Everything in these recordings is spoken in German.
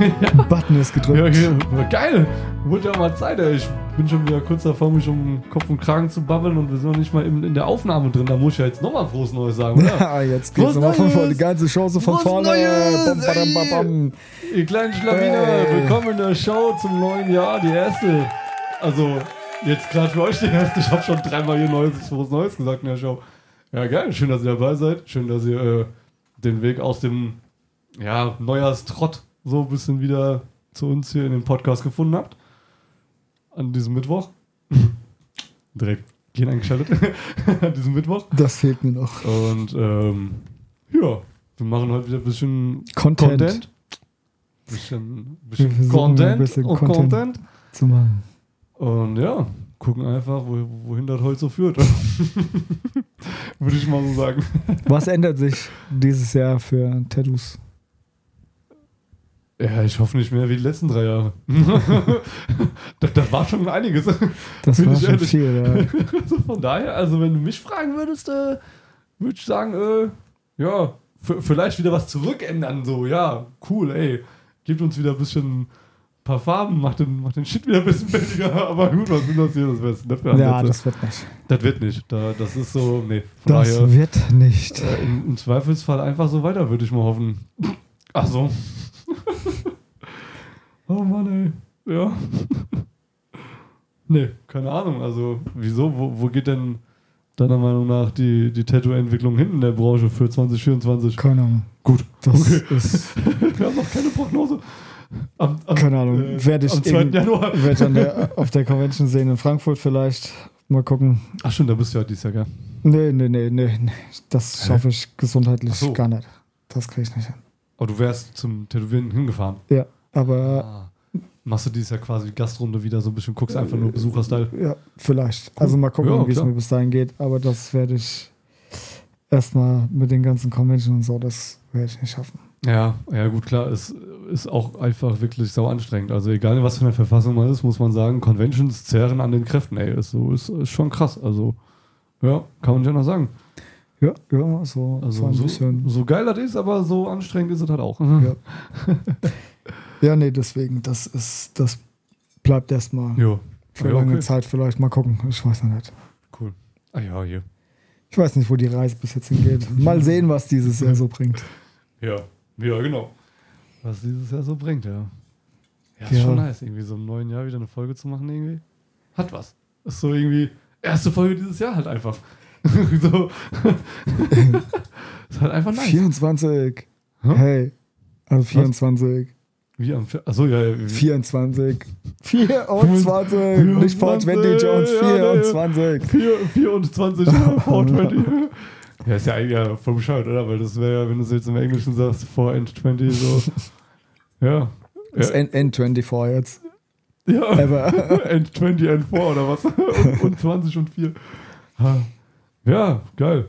Ein Button ist gedrückt. Ja, ja, geil. Wurde ja mal Zeit, ey. Ich bin schon wieder kurz davor, mich um Kopf und Kragen zu babbeln und wir sind noch nicht mal in, in der Aufnahme drin. Da muss ich ja jetzt nochmal frohes Neues sagen, oder? Ja, jetzt geht's nochmal von vorne. Die ganze Show so von vorne. Bam, badam, bam, bam. Ihr kleinen Schlawiner, Hey. willkommen in der Show zum neuen Jahr, die erste. Also, jetzt gerade für euch die erste. Ich habe schon dreimal hier Neues, frohes Neues gesagt in der Show. Ja, geil. Schön, dass ihr dabei seid. Schön, dass ihr äh, den Weg aus dem ja, Neujahrstrott so ein bisschen wieder zu uns hier in den Podcast gefunden habt. An diesem Mittwoch. Direkt gehen eingeschaltet. An diesem Mittwoch. Das fehlt mir noch. Und ähm, ja, wir machen heute wieder ein bisschen Content. Content. Bisschen, bisschen Content ein bisschen und Content. Content. Zu machen. Und ja, gucken einfach, wo, wohin das heute so führt. Würde ich mal so sagen. Was ändert sich dieses Jahr für Tattoos? Ja, ich hoffe nicht mehr wie die letzten drei Jahre. das, das war schon einiges. Das Bin war ich schon ehrlich. viel. Ja. Also von daher, also wenn du mich fragen würdest, äh, würde ich sagen, äh, ja, vielleicht wieder was zurückändern, so, ja, cool, ey. Gibt uns wieder ein bisschen ein paar Farben, macht den, macht den Shit wieder ein bisschen billiger, aber gut, was sind das hier? Das wär's nicht ja, das wird nicht. das wird nicht. Da, das ist so, nee, von Das daher. wird nicht. Äh, im, Im Zweifelsfall einfach so weiter, würde ich mal hoffen. Ach so. Oh Mann, ey. Ja. nee, keine Ahnung. Also, wieso? Wo, wo geht denn deiner Meinung nach die, die Tattoo-Entwicklung hin in der Branche für 2024? Keine Ahnung. Gut. Das Okay. ist, Wir haben noch keine Prognose. Am, am, keine Ahnung. äh, Werde ich am 2. irgend- Januar. werde ich an der, auf der Convention sehen in Frankfurt vielleicht. Mal gucken. Ach stimmt, da bist du ja dieses Jahr, gell? Nee, nee, nee, nee. nee. Das Hä? schaffe ich gesundheitlich so. gar nicht. Das kriege ich nicht hin. Oh, du wärst zum Tätowieren hingefahren. Ja, aber Ah. Machst du dieses Jahr quasi Gastrunde wieder so ein bisschen, guckst einfach nur Besucherstyle. ja, vielleicht. Also mal gucken, Ja, wie es mir bis dahin geht. Aber das werde ich erstmal mit den ganzen Conventions und so, das werde ich nicht schaffen. Ja, ja gut, klar, es ist auch einfach wirklich sau anstrengend. Also egal was für eine Verfassung man ist, muss man sagen, Conventions zehren an den Kräften, ey. Ist, so, ist, ist schon krass. Also, ja, kann man nicht anders sagen. Ja, ja, so, so Also ein so, bisschen. so geil das ist, aber so anstrengend ist es halt auch. Ja. ja, nee, deswegen, das ist, das bleibt erstmal Jo. für Ja, lange okay. Zeit vielleicht. Mal gucken. Ich weiß noch nicht. Cool. Ah ja, hier. Ich weiß nicht, wo die Reise bis jetzt hingeht. Mal sehen, was dieses Jahr so bringt. Ja, ja, genau. Was dieses Jahr so bringt, ja. Ja, ist Ja. schon nice, irgendwie so im neuen Jahr wieder eine Folge zu machen, irgendwie. Hat was. Ist so irgendwie erste Folge dieses Jahr halt einfach. so. ist halt einfach nice. 24. Hä? Hey. Also 24. Wie am Achso, ja, ja. wie- 24. 24. Nicht 420 Jones. Ja, ja, ja. 24. Vier- 24 420. Ja, ist ja eigentlich ja voll bescheuert, oder? Weil das wäre ja, wenn du es jetzt im Englischen sagst, 420 so. Ja. Das Ja, N N24 jetzt. ja. Aber and 20 and 4 oder was? und, und 20 und 4. Ja, geil.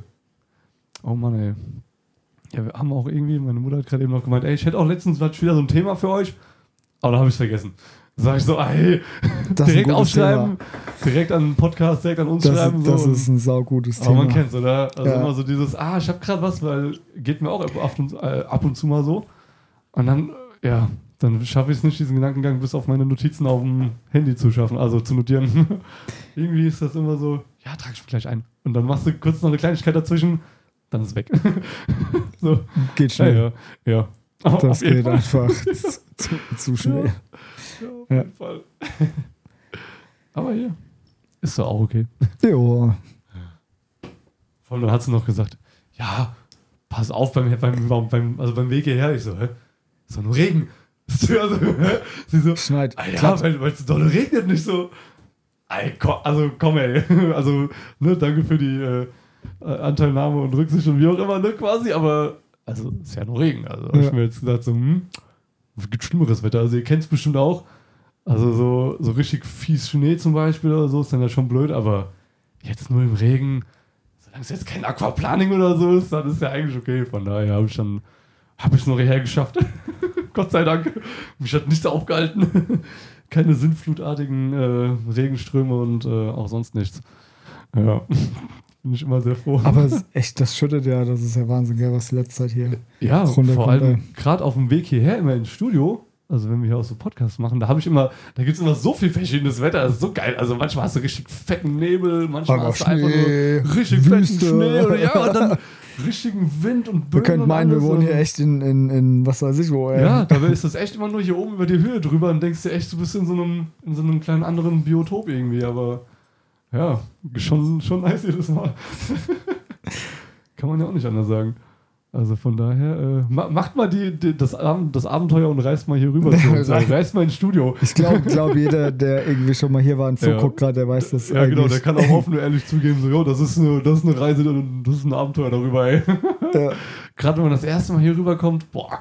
Oh Mann, ey. Ja, wir haben auch irgendwie, meine Mutter hat gerade eben noch gemeint, ey, ich hätte auch letztens was wieder so ein Thema für euch, aber da habe ich es vergessen. Sag ich so, ey, das direkt aufschreiben, direkt an den Podcast, direkt an uns Thema. schreiben. Das, so. das ist ein saugutes aber Thema. man kennt's, oder? Also Ja. immer so dieses, ah, ich habe gerade was, weil geht mir auch ab und, äh, ab und zu mal so. Und dann, ja, dann schaffe ich es nicht, diesen Gedankengang bis auf meine Notizen auf dem Handy zu schaffen, also zu notieren. Irgendwie ist das immer so, ja, trage ich mich gleich ein. Und dann machst du kurz noch eine Kleinigkeit dazwischen, dann ist es weg. so, Geht ja, schnell. ja. ja. Auf Das jeden geht Fall. einfach zu, zu schnell. Ja, auf Ja. jeden Fall. Aber hier, ist doch auch okay. Jo. Vor allem dann hat sie noch gesagt, ja, pass auf beim, beim, beim, also beim Weg hierher. Ich so, hä? Ist doch nur Regen. Sie also, so, Schneit. ah, ja, weil es so dolle regnet nicht so. Ey, komm, also komm ey. Also, ne, danke für die äh, äh, Anteilnahme und Rücksicht und wie auch immer, ne, quasi, aber also ist ja nur Regen. Also hab ich Ja. mir jetzt gesagt, so, hm, es gibt schlimmeres Wetter. Also ihr kennt es bestimmt auch. Also so, so richtig fies Schnee zum Beispiel oder so ist dann ja schon blöd, aber jetzt nur im Regen, solange es jetzt kein Aquaplaning oder so ist, dann ist ja eigentlich okay. Von daher habe ich dann, habe ich es noch hierher geschafft. Gott sei Dank. Mich hat nichts aufgehalten. Keine sinnflutartigen äh, Regenströme und äh, auch sonst nichts. Ja, bin ich immer sehr froh. Aber echt, das schüttet ja, das ist ja Wahnsinn, gell, was die letzte Zeit hier. Ja, vor allem gerade auf dem Weg hierher immer ins Studio. also wenn wir hier auch so Podcasts machen, da habe ich immer, da gibt es immer so viel verschiedenes Wetter, das ist so geil. Also manchmal hast du richtig fetten Nebel, manchmal Aber hast du einfach Schnee, nur richtig fetten Wüste. Schnee oder ja, und dann richtigen Wind und Böen Wir könnten meinen, wir wohnen hier echt in, in, in was weiß ich wo. ey. Ja, dabei ist das echt immer nur hier oben über die Höhe drüber und denkst dir echt, du bist in so einem, in so einem kleinen anderen Biotop irgendwie, aber ja, schon, schon nice jedes Mal. Kann man ja auch nicht anders sagen. Also von daher, äh, ma macht mal die, die, das, das Abenteuer und reist mal hier rüber zu uns. ey. reist mal ins Studio. Ich glaube, glaub, jeder, der irgendwie schon mal hier war und Ja. zuguckt gerade, der weiß das Ja, genau, der kann auch offen und ehrlich zugeben, so, jo, das ist eine, das ist eine Reise, das ist ein Abenteuer darüber, ey. Ja. Gerade wenn man das erste Mal hier rüberkommt, boah.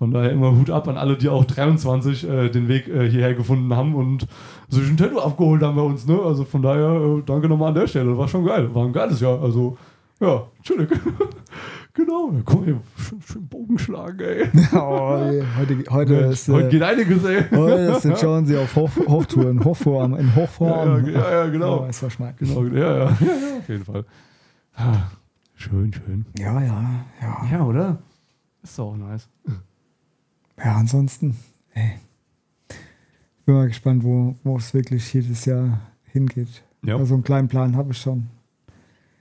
Von daher immer Hut ab an alle, die auch 23 äh, den Weg äh, hierher gefunden haben und sich ein Tattoo abgeholt haben bei uns, ne? Also von daher, äh, danke nochmal an der Stelle. War schon geil. War ein geiles Jahr. Also, ja, chillig. genau. Ja, guck mal, schön, schön Bogen schlagen, ey. Oh, je. heute, heute, Mensch, ist, heute äh, geht einiges, ey. heute ist der Jonesy auf Hoch, Hochtouren, Hochform, in Hochform. Ja, ja, ja, genau. Oh, ist verschmeckt. Genau, ja, ja, ja, ja, auf jeden Fall. Ah, schön, schön. Ja, ja, ja. Ja, oder? Ist doch auch nice. Ja, ansonsten, ey. Ich bin mal gespannt, wo, wo es wirklich jedes Jahr hingeht. Ja. Also einen kleinen Plan habe ich schon.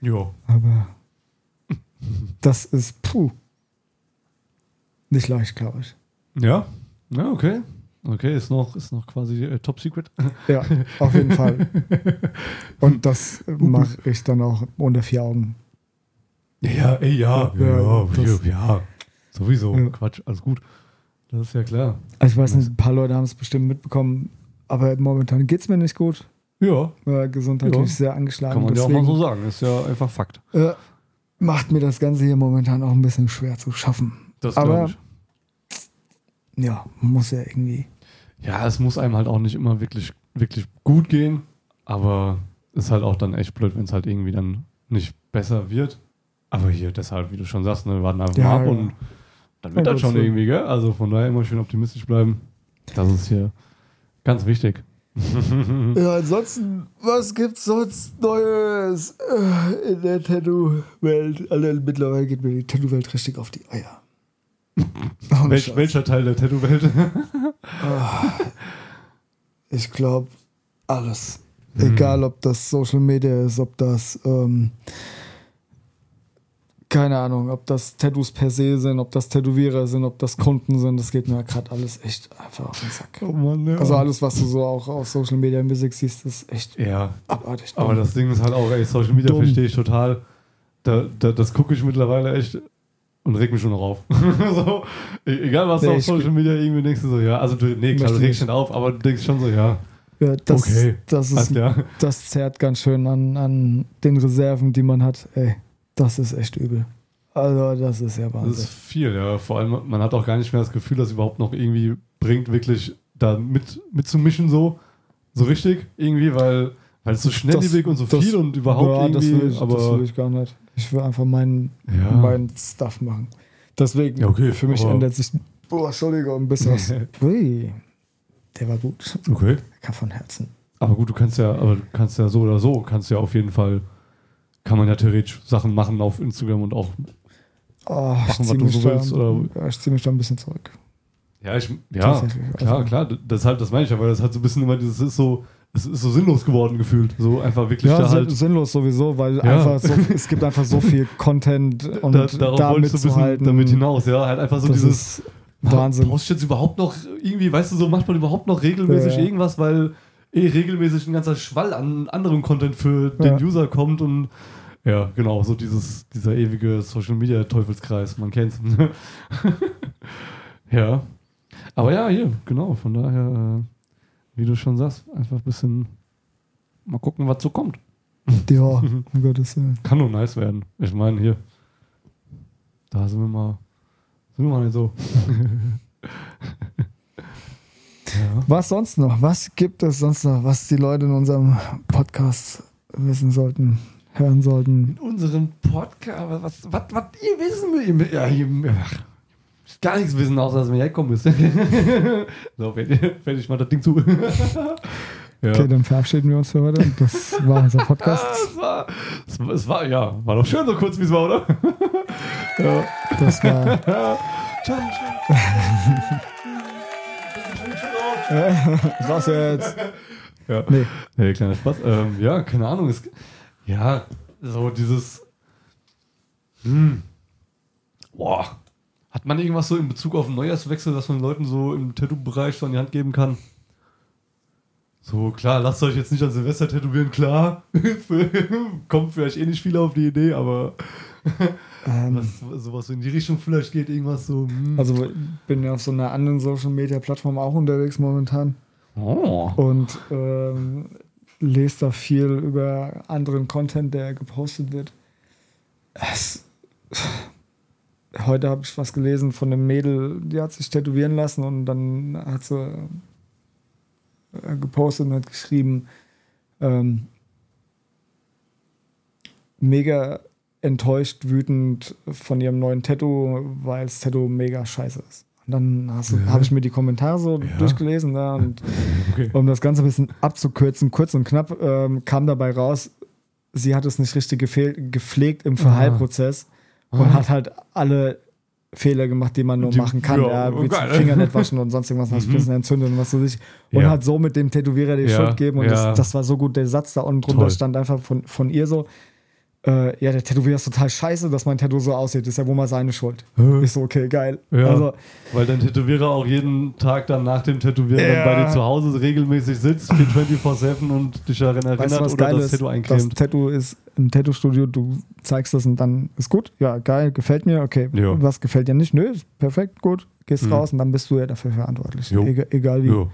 Ja. Aber das ist, puh, nicht leicht, glaube ich. Ja? Ja, okay. Okay, ist noch, ist noch quasi äh, Top Secret. Ja, auf jeden Fall. Und das mache ich dann auch unter vier Augen. Ja, ja, ey, ja. Ja, Ja, ja, das- ja. Sowieso. Ja. Quatsch, alles gut. Das ist ja klar. Also ich weiß nicht, ein paar Leute haben es bestimmt mitbekommen, aber momentan geht es mir nicht gut. Ja, Äh, gesundheitlich Ja. sehr angeschlagen. kann man ja auch Deswegen, mal so sagen. Ist ja einfach Fakt. äh, macht mir das Ganze hier momentan auch ein bisschen schwer zu schaffen. Das Aber- glaube ich. Ja, muss ja irgendwie. Ja, es muss einem halt auch nicht immer wirklich, wirklich gut gehen, aber ist halt auch dann echt blöd, wenn es halt irgendwie dann nicht besser wird. Aber hier deshalb, wie du schon sagst, ne, wir warten einfach Ja, mal ab ja. und dann wird Ja, das schon das- irgendwie, gell? Also von daher immer schön optimistisch bleiben. Das ist hier ganz wichtig. Ja, ansonsten, was gibt's sonst Neues äh, in der Tattoo-Welt? Also mittlerweile geht mir die Tattoo-Welt richtig auf die Eier. Ohne Welch, welcher Teil der Tattoo-Welt? Ich glaube, alles. Hm. Egal, ob das Social Media ist, ob das, ähm, keine Ahnung, ob das Tattoos per se sind, ob das Tätowierer sind, ob das Kunden sind, das geht mir gerade alles echt einfach auf den Sack. oh Mann, ja. Also alles, was du so auch auf Social Media Music siehst, ist echt ja, abartig. aber dumm. das Ding ist halt auch, ey, Social Media verstehe ich total. Da, da, das gucke ich mittlerweile echt und reg mich schon noch auf. so, e- egal was du Nee, auf ich- Social Media irgendwie denkst du so, ja, also du, nee, klar, du regst nicht. nicht auf, aber du denkst schon so, ja, ja, das, okay, das, ist, also, ja. das zerrt ganz schön an, an den Reserven, die man hat. Ey, das ist echt übel. Also, das ist ja Das Wahnsinn. ist viel, ja. Vor allem, man hat auch gar nicht mehr das Gefühl, dass es überhaupt noch irgendwie bringt, wirklich da mit, mitzumischen, so, so richtig, irgendwie, weil, weil es so schnelllebig und so das- viel und überhaupt ja, das irgendwie, will, ich, aber das will ich gar nicht. Ich will einfach meinen, Ja. meinen Stuff machen. Deswegen, Ja, okay, für mich ändert sich, boah, Entschuldigung, ein bisschen was. Ui, der war gut. okay. Der kam von Herzen. Aber gut, du kannst ja, aber du kannst ja so oder so, kannst ja auf jeden Fall, kann man ja theoretisch Sachen machen auf Instagram und auch, Oh, ich was ziehe du so da, willst, oder- ja, ich zieh mich da ein bisschen zurück. ja, ich, ja, klar, also- klar, deshalb, das meine ich ja, weil das halt so ein bisschen immer dieses ist so, es ist so sinnlos geworden gefühlt, so einfach wirklich Ja, da halt, sinnlos sowieso, weil Ja. einfach so, es gibt einfach so viel Content und da, da, darauf wolltest du ein bisschen damit hinaus, ja, halt einfach so das dieses, Wahnsinn. Brauchst du jetzt überhaupt noch irgendwie, weißt du, so macht man überhaupt noch regelmäßig Ja, ja. irgendwas, weil eh regelmäßig ein ganzer Schwall an anderem Content für den Ja. User kommt und ja, genau, so dieses, dieser ewige Social Media Teufelskreis, man kennt's. ja. Aber ja, hier, genau, von daher, äh, wie du schon sagst, einfach ein bisschen mal gucken, was so kommt. Ja, um Gottes Willen. Kann nur nice werden. Ich meine, hier, da sind wir mal, sind wir mal nicht so. ja. Was sonst noch? Was gibt es sonst noch, was die Leute in unserem Podcast wissen sollten, hören sollten? in unserem Podcast, was, was, was ihr wissen will, ja, ihr, gar nichts wissen, außer dass wir herkommen müssen. so, fertig mal das Ding zu. ja. Okay, dann verabschieden wir uns für heute. Das war unser Podcast. es, war, es, war, es war, ja, war doch schön so kurz, wie es war, oder? ja. Das war Ciao, ciao. Was jetzt? Ja. Nee. Nee, kleiner Spaß. Ähm, ja, keine Ahnung. Es, ja, so dieses. Hm. Boah. Hat man irgendwas so in Bezug auf den Neujahrswechsel, was man Leuten so im Tattoo-Bereich so an die Hand geben kann? So, klar, lasst euch jetzt nicht an Silvester tätowieren, klar. Kommt vielleicht eh nicht viele auf die Idee, aber Ähm, was, sowas in die Richtung vielleicht geht, irgendwas so. Hm. also ich bin ja auf so einer anderen Social Media Plattform auch unterwegs momentan Oh. und ähm, lese da viel über anderen Content, der gepostet wird. Es, heute habe ich was gelesen von einem Mädel, die hat sich tätowieren lassen und dann hat sie äh, gepostet und hat geschrieben, ähm, mega enttäuscht, wütend von ihrem neuen Tattoo, weil das Tattoo mega scheiße ist. Und dann Ja. habe ich mir die Kommentare so Ja. durchgelesen ja, und Okay. um das Ganze ein bisschen abzukürzen, kurz und knapp, ähm, kam dabei raus, sie hat es nicht richtig gepflegt im Verheilprozess und Ah. hat halt alle Fehler gemacht, die man nur Die- machen kann. ja, Ja, wie geil. Finger nicht waschen und sonst irgendwas, Mhm. ein bisschen entzündet und was weiß ich. Und Ja. hat so mit dem Tätowierer die Ja, Schuld gegeben. Und ja. das, das war so gut. Der Satz da unten drunter Toll. stand einfach von, von ihr so. Äh, ja, der Tätowierer ist total scheiße, dass mein Tattoo so aussieht. Das ist ja wohl mal seine Schuld. Hä? Ich so, okay, geil. Ja, Also, weil dein Tätowierer auch jeden Tag dann nach dem Tätowieren Ja. dann bei dir zu Hause regelmäßig sitzt, 24-7 und dich daran erinnert weißt du, was oder geil das ist? Tattoo Das eincremt. Tattoo ist im Tattoo-Studio, du zeigst das und dann ist gut. Ja, geil, gefällt mir. Okay, Ja. was gefällt dir nicht? Nö, ist perfekt, gut. Gehst Mhm. raus und dann bist du ja dafür verantwortlich. Jo. Egal, egal wie. Ja.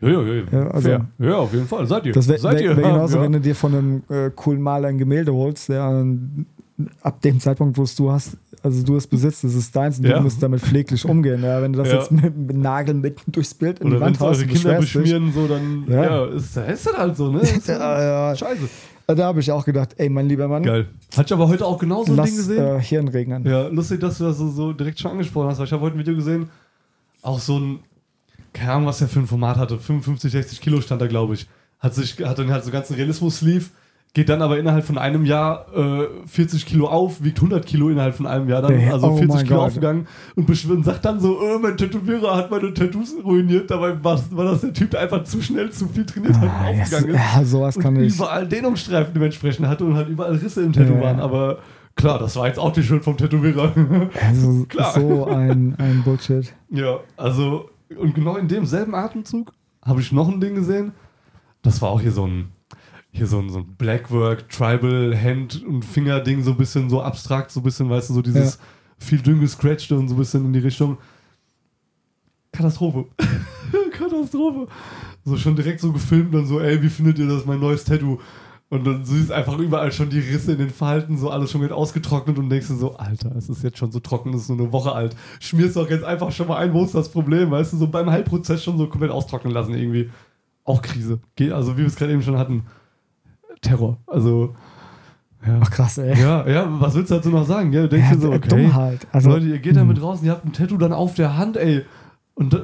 Ja, ja, ja. Ja, also- ja, auf jeden Fall. Seid ihr. Das wäre wär, wär genauso, ja. wenn du dir von einem äh, coolen Maler ein Gemälde holst, der äh, ab dem Zeitpunkt, wo es du hast, also du es besitzt, das ist deins und Ja. du musst damit pfleglich umgehen. Ja, wenn du das Ja. jetzt mit, mit Nageln mitten durchs Bild in Oder die Wand es haust eure Kinder dich. beschmieren, so dann Ja. ist, ist das halt so, ne? Ja, ja. Scheiße. Da habe ich auch gedacht, ey, mein lieber Mann, Geil. Hatte ich aber heute auch genau so ein Ding lass gesehen. äh, Hirn regnen. Ja, lustig, dass du das so, so direkt schon angesprochen hast, weil ich habe heute ein Video gesehen, auch so ein, keine Ahnung, was der für ein Format hatte, 55, 60 Kilo stand da, glaube ich. Hat sich, hat dann halt so ganzen Realismus-Sleeve, geht dann aber innerhalb von einem Jahr äh, 40 Kilo auf, wiegt 100 Kilo innerhalb von einem Jahr dann, also oh 40 mein Kilo Gott. aufgegangen und, und sagt dann so, oh, mein Tätowierer hat meine Tattoos ruiniert, dabei war war das der Typ, der einfach zu schnell, zu viel trainiert hat und Ah, yes. aufgegangen ist ja, sowas kann und ich. überall Dehnungsstreifen dementsprechend hatte und halt überall Risse im Tattoo Ja. waren. Aber klar, das war jetzt auch die Schuld vom Tätowierer. Also, Klar. so ein, ein Bullshit. ja, also, und genau in demselben Atemzug habe ich noch ein Ding gesehen. Das war auch hier so ein, hier so ein, so ein Blackwork, Tribal, Hand- und Finger-Ding, so ein bisschen so abstrakt, so ein bisschen, weißt du, so dieses viel dünn gescratchte und so ein bisschen in die Richtung. Katastrophe. Katastrophe. So schon direkt so gefilmt und so, ey, wie findet ihr das, mein neues Tattoo? Und dann siehst einfach überall schon die Risse in den Falten, so alles schon mit ausgetrocknet und denkst du so, Alter, es ist jetzt schon so trocken, es ist nur eine Woche alt. Schmierst doch jetzt einfach schon mal ein, wo ist das Problem? Weißt du, so beim Heilprozess schon so komplett austrocknen lassen irgendwie. Auch Krise. Geht, also wie wir es gerade eben schon hatten. Terror. Also, ja. Ach krass, ey. Ja, ja, was willst du dazu noch sagen? Ja, du denkst Ja, dir so, okay. Dummheit. Also, Leute, ihr geht damit raus und ihr habt ein Tattoo dann auf der Hand, ey. Und äh,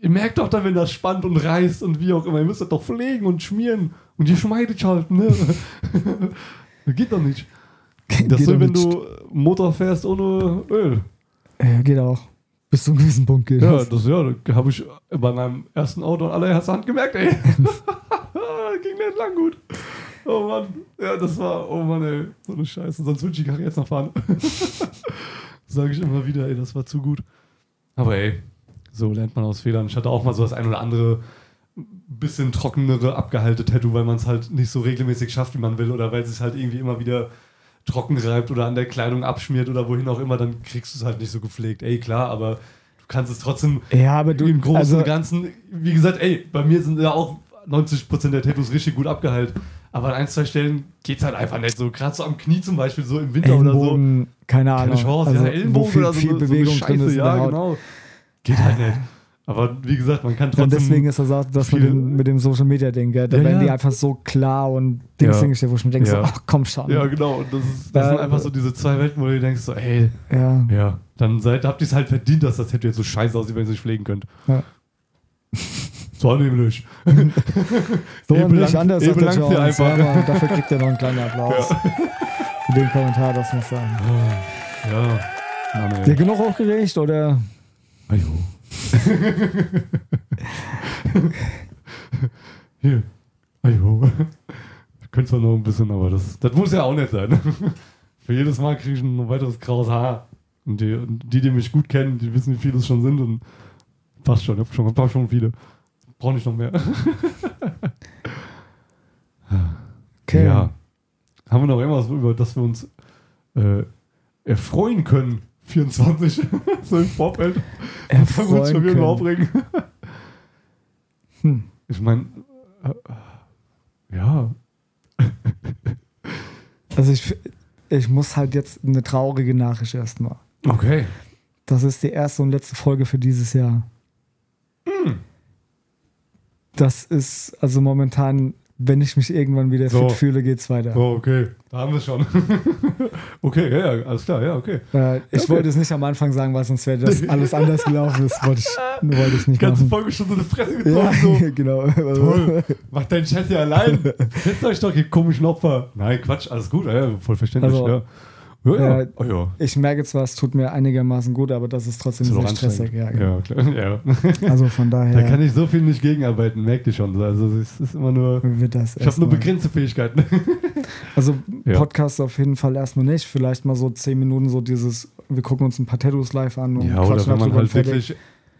ihr merkt doch dann, wenn das spannt und reißt und wie auch immer, ihr müsst das doch pflegen und schmieren und ihr schmeidet halt, ne? das geht doch nicht. Das geht so, wenn nicht. du Motor fährst ohne Öl. Ja, geht auch. Bis zu einem gewissen Punkt geht Ja, das. das ja, habe ich bei meinem ersten Auto an allererster Hand gemerkt, ey. Ging nicht lang gut. Oh Mann. Ja, das war, oh Mann, ey. So eine Scheiße. Sonst würde ich die Karre jetzt noch fahren. Sage ich immer wieder, ey, das war zu gut. Aber ey, so lernt man aus Fehlern. Ich hatte auch mal so das ein oder andere bisschen trockenere, abgehalte Tattoo, weil man es halt nicht so regelmäßig schafft, wie man will, oder weil es sich halt irgendwie immer wieder trocken reibt oder an der Kleidung abschmiert oder wohin auch immer, dann kriegst du es halt nicht so gepflegt. Ey, klar, aber du kannst es trotzdem Ja, aber du. im Großen also, und Ganzen, wie gesagt, ey, bei mir sind ja auch 90% der Tattoos richtig gut abgeheilt. Aber an ein, zwei Stellen geht's halt einfach nicht so. Gerade so am Knie zum Beispiel, so im Winter oder so. Ellenbogen, keine Ahnung. Keine Chance, also, ja, Ellenbogen wo viel, oder so, viel so Bewegung drin Scheiße, ist. in ja, genau. Geht halt nicht. Aber wie gesagt, man kann Ja, trotzdem. deswegen ist das auch das mit dem, mit dem Social Media Ding, gell? Da Ja, werden ja. die einfach so klar und Dings Ja. hingestellt, wo ich mir denke, Ja. so, ach komm schon. ja, genau. Und das, ist, das Ja, sind einfach so diese zwei Welten, wo du denkst, so, ey, ja. ja, dann seid, habt ihr es halt verdient, dass das Tattoo jetzt so scheiße aussieht, wenn ihr es nicht pflegen könnt. Ja. So nämlich. So Ihr und nicht belangt- anders, ihr sagt der einfach. Ja, dafür kriegt er noch einen kleinen Applaus. Für den Kommentar, das muss sein. Ja. Mann, Der ey. genug aufgeregt oder? Ajo. Hier. Ajo. Könnte zwar noch ein bisschen, aber das, das muss ja auch nicht sein. Für jedes Mal kriege ich ein weiteres graues Haar. Und die, die, die mich gut kennen, die wissen, wie viele es schon sind. Und passt schon, ich habe schon, hab schon viele. Brauche nicht noch mehr. Okay. Ja. Haben wir noch irgendwas, über das wir uns äh, erfreuen können? 24, so im Vorfeld. Bevor wir uns schon wieder aufregen. Hm. Ich meine, äh, ja, Also ich, ich muss halt jetzt eine traurige Nachricht erstmal. okay. Das ist die erste und letzte Folge für dieses Jahr. Hm. Das ist also momentan, wenn ich mich irgendwann wieder So. fit fühle, geht's weiter. Oh, okay. Da haben wir es schon. okay, ja, ja, alles klar, ja, okay. Äh, ich Okay. wollte es nicht am Anfang sagen, weil sonst wäre das alles anders gelaufen. Das wollte ich, wollte ich Die nicht ganze machen. Folge schon so eine Fresse Ja, getroffen. So. genau. Toll. Macht deinen Chat ja allein. Setzt euch doch, ihr komischen Opfer. Nein, Quatsch, alles gut. Ja, voll verständlich, Also, ja. Ja, ja. äh, oh, ja. Ich merke zwar, es tut mir einigermaßen gut, aber das ist trotzdem Ist doch sehr stressig. Ja, genau. Ja. Also von Da daher kann ich so viel nicht gegenarbeiten, merkt ihr schon. Also es ist immer nur. das Ich habe nur begrenzte Fähigkeiten. Also. Podcast auf jeden Fall erstmal nicht. Vielleicht mal so zehn Minuten so dieses, wir gucken uns ein paar Tattoos live an und Ja, oder wenn man halt fertig. wirklich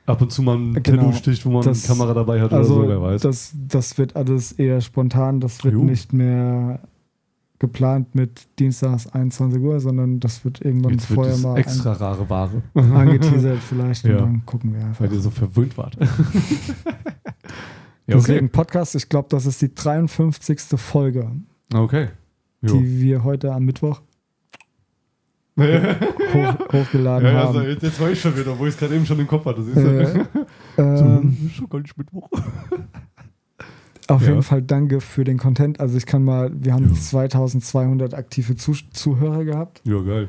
ab und zu mal ein Genau. Tattoo sticht, wo man Das- eine Kamera dabei hat Also oder so, wer weiß. das, das wird alles eher spontan. Das wird Jo. nicht mehr geplant mit Dienstags 21 Uhr, sondern das wird irgendwann Jetzt wird vorher es mal extra rare Ware, an, angeteasert vielleicht Ja. und dann gucken wir einfach. weil ihr so verwöhnt wart. ja, Deswegen Podcast, ich glaube, das ist die 53. Folge, Okay. Jo. die wir heute am Mittwoch ja, hoch, hochgeladen ja, also haben. jetzt, jetzt weiß ich schon wieder, wo ich es gerade eben schon im Kopf hatte. Siehst Äh, du? ähm, so, schon gar nicht Mittwoch. Auf Ja. jeden Fall danke für den Content. Also ich kann mal, wir haben Ja. 2200 aktive Zuh Zuhörer gehabt. Ja, geil.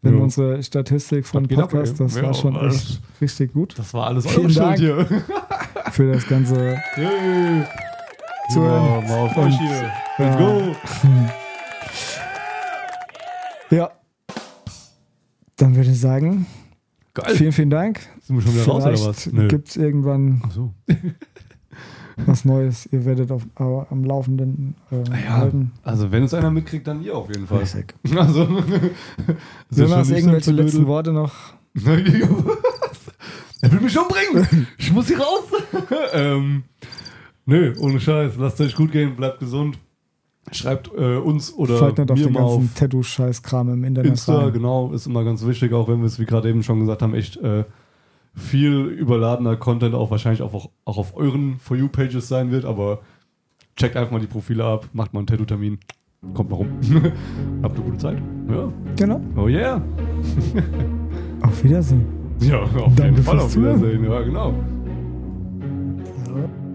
Wenn Ja. unsere Statistik von Das ab, Podcast, ey. das Ja, war schon alles- echt richtig gut Das war alles Vielen Dank. hier. für das ganze. Yay. Zuhören. Genau, mal auf Und- euch hier. Let's Ja. go. Ja. Dann würde ich sagen, Geil. vielen, vielen Dank. Sind wir schon wieder raus oder was? Vielleicht gibt es irgendwann Ach so. was Neues. Ihr werdet auf, au- am Laufenden äh, Ja, halten. also wenn es einer mitkriegt, dann ihr auf jeden Fall. Richtig. Also, Jonas, irgendwelche letzten Worte noch? er will mich umbringen. Ich muss hier raus. ähm, nö, ohne Scheiß. Lasst euch gut gehen, bleibt gesund. Schreibt äh, uns oder Fallt nicht auf mir den mal auf ganzen Tattoo-Scheiß-Kram im Internet Insta, rein. genau, ist immer ganz wichtig, auch wenn wir es, wie gerade eben schon gesagt haben, echt äh, viel überladener Content auch wahrscheinlich auch, auch auf euren For You-Pages sein wird, aber checkt einfach mal die Profile ab, macht mal einen Tattoo-Termin, kommt mal rum. Habt eine gute Zeit. Ja. Genau. Oh yeah. Auf Wiedersehen. Ja, auf Danke jeden Fall auf. Wiedersehen. Ja, genau. Ja.